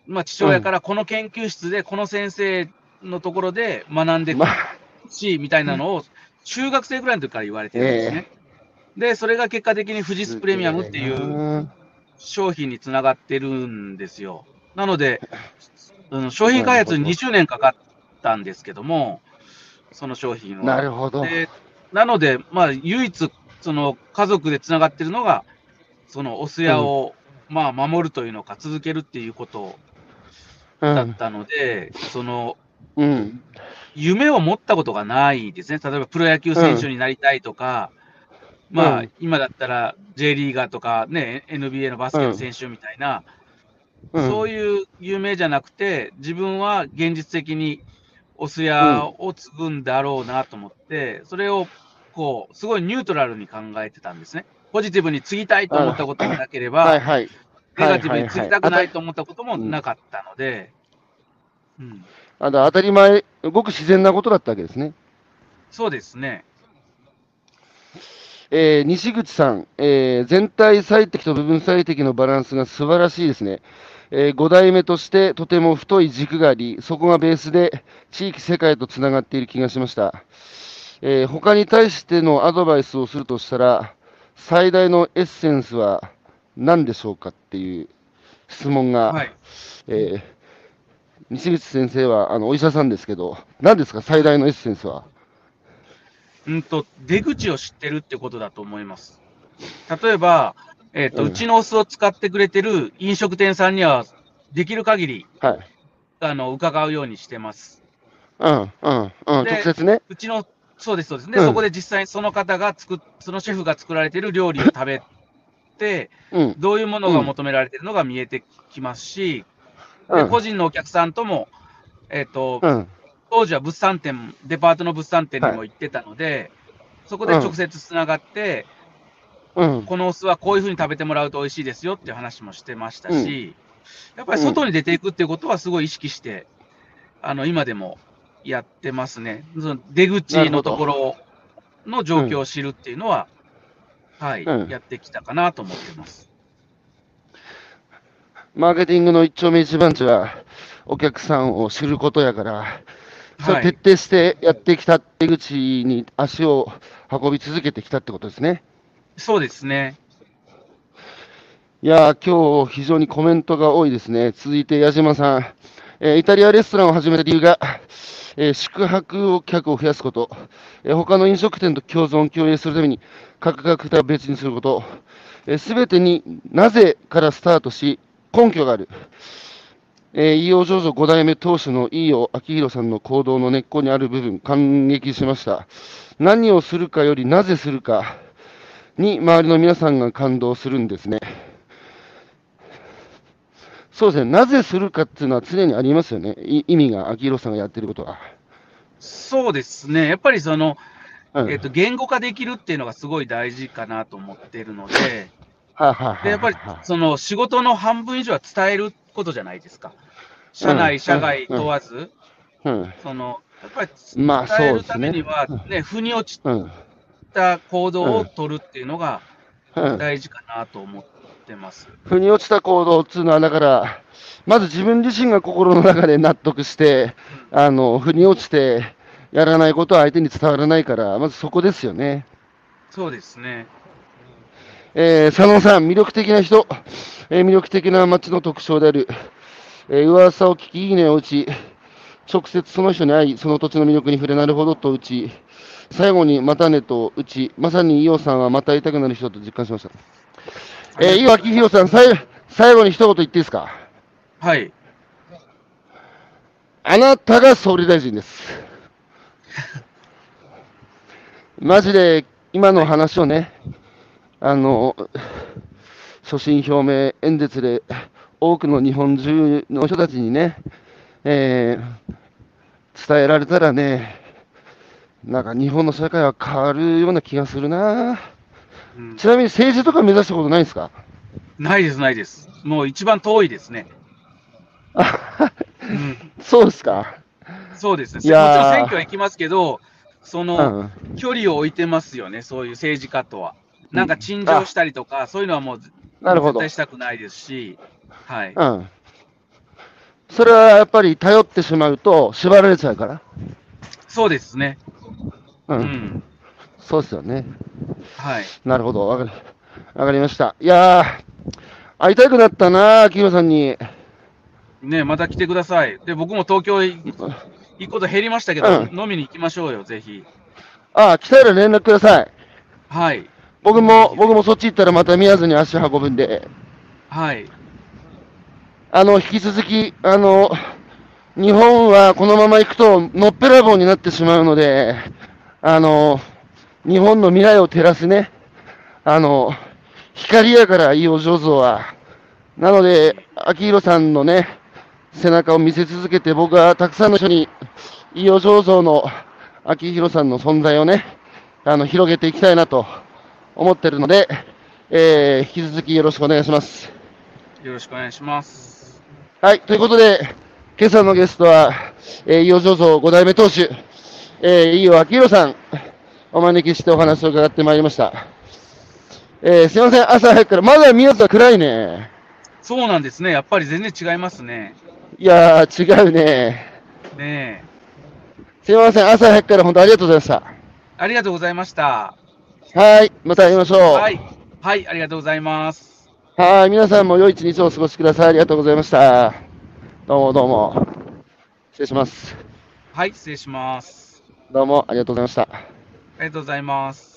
まあ、父親からこの研究室で、この先生のところで学んでまあ、ほしいみたいなのを、中学生ぐらいの時から言われてるんですね。で、それが結果的に富士スプレミアムっていううん。商品につながってるんですよ。なので、うん商品開発に20年かかったんですけども、その商品を。なるほど。でなので、まあ、唯一、その家族でつながってるのが、そのお酢屋を、まあ、守るというのか、続けるっていうことうん。だったので、そのうん。夢を持ったことがないですね。例えば、プロ野球選手になりたいとか、まあ、うん今だったら J リーガーとかね、NBA のバスケの選手みたいな、うん。そういう夢じゃなくて、自分は現実的にお酢屋を継ぐんだろうなと思って、それをこう、すごいニュートラルに考えてたんですね。ポジティブに継ぎたいと思ったこともなければ、はいはい。ネガティブに継ぎたくないと。と思ったこともなかったので、うん、あの当たり前、ごく自然なことだったわけですね。そうですね。えー西口さん、えー全体最適と部分最適のバランスが素晴らしいですね。え5代目としてとても太い軸があり、そこがベースで地域、世界とつながっている気がしました。えー他に対してのアドバイスをするとしたら、最大のエッセンスは何でしょうかっていう質問が、はい。えー西口先生はあのお医者さんですけど、何ですか、最大のエッセンスは？うんと、出口を知ってるってことだと思います。例えば、えっ、と、ううんちのお酢を使ってくれてる飲食店さんには、できる限り、はい。あの、伺うようにしてます。うん、うん、うん、で直接ね。うちの、そうです、そうです。で、うんそこで実際にその方が作っ、そのシェフが作られてる料理を食べて、うん、どういうものが求められてるのが見えてきますし、でうん、個人のお客さんとも、えっ、と、うん、当時は物産展、デパートの物産展にも行ってたので、そこで直接つながって、うん、このお酢はこういうふうに食べてもらうと美味しいですよっていう話もしてましたし、やっぱり外に出ていくっていうことはすごい意識して、あの、今でもやってますね。その出口のところの状況を知るっていうのは、はい、うん。やってきたかなと思ってます。マーケティングの一丁目一番地は、お客さんを知ることやから、それ徹底してやってきた出口に足を運び続けてきたってことですね。そうですね。いやー、今日非常にコメントが多いですね。続いて矢島さん、えーイタリアレストランを始めた理由が、えー宿泊客を増やすこと、えー他の飲食店と共存、共栄するために価格が桁を別にすること、すべてになぜからスタートし、根拠がある。えー、飯尾上場5代目当主の飯尾明宏さんの行動の根っこにある部分、感激しました。何をするかよりなぜするかに周りの皆さんが感動するんですね。そうですね、なぜするかっていうのは常にありますよね、い意味が、秋広さんがやってることは。そうですね。やっぱりその、うんえっと、言語化できるっていうのがすごい大事かなと思ってるので。でやっぱりその仕事の半分以上は伝えることじゃないですか。社うん内、社外問わず、うん。そのやっぱりまあ伝えるためには、ね、腑に落ちうん。た行動を取るっていうのがうん。大事かなと思ってます。腑に落ちた行動っていうのは、だから、まず自分自身が心の中で納得して、あの、腑に落ちて、やらないことは相手に伝わらないから、まずそこですよね。そうですね。えー佐野さん、魅力的な人、えー魅力的な街の特徴である、えー噂を聞き、いいねを打ち、直接その人に会い、その土地の魅力に触れなるほどと打ち、最後にまたねと打ち、まさに伊代さんはまた会いたくなる人と実感しました。えー、伊代明宏さん、最最後に一言言っていいですか？はい。あなたが総理大臣です。マジで今の話をね、あの、所信表明演説で多くの日本中の人たちにね、えー伝えられたらね、なんか日本の社会は変わるような気がするな。うんちなみに政治とか目指したことないですか？ないです、ないです。もう一番遠いですね。うん、そうですか。そうですね。もいちろん選挙は行きますけど、そうのん。距離を置いてますよね、そういう政治家とは。なんか陳情したりとか、そういうのはもうなるほど絶対したくないですし、はい。うん。それはやっぱり頼ってしまうと縛られちゃうから。そうですね。う。うんん。そうですよね。はい。なるほど。わかかりました。いやー、会いたくなったな、秋広さんに。ねまた来てください。で、僕も東京い行くこと減りましたけど、う飲みに行きましょうよ、ぜひ。ああ、来たら連絡ください。はい。僕も、僕もそっち行ったらまた宮津に足運ぶんで。はい。あの、引き続き、あの、日本はこのまま行くと、のっぺらぼうになってしまうので、あの、日本の未来を照らすね、あの、光やから、いいお上手は。なので、秋広さんのね、背中を見せ続けて、僕はたくさんの人に、いいお上手の秋広さんの存在をね、あの、広げていきたいなと思ってるので、えー、引き続きよろしくお願いします。よろしくお願いします。はい、ということで、今朝のゲストは、えー、伊予醸造5代目当主、えー、伊予明宏さん、お招きしてお話を伺ってまいりました。えー、すいません、朝早くから、まだ宮津は暗いね。そうなんですね。やっぱり全然違いますね。いやー、違うね。ねえ。すいません、朝早くから本当ありがとうございました。ありがとうございました。はい、また会いましょう。はい。はい、ありがとうございます。はい、皆さんも良い一日をお過ごしください。ありがとうございました。どうもどうも。失礼します。はい、失礼します。どうもありがとうございました。ありがとうございます。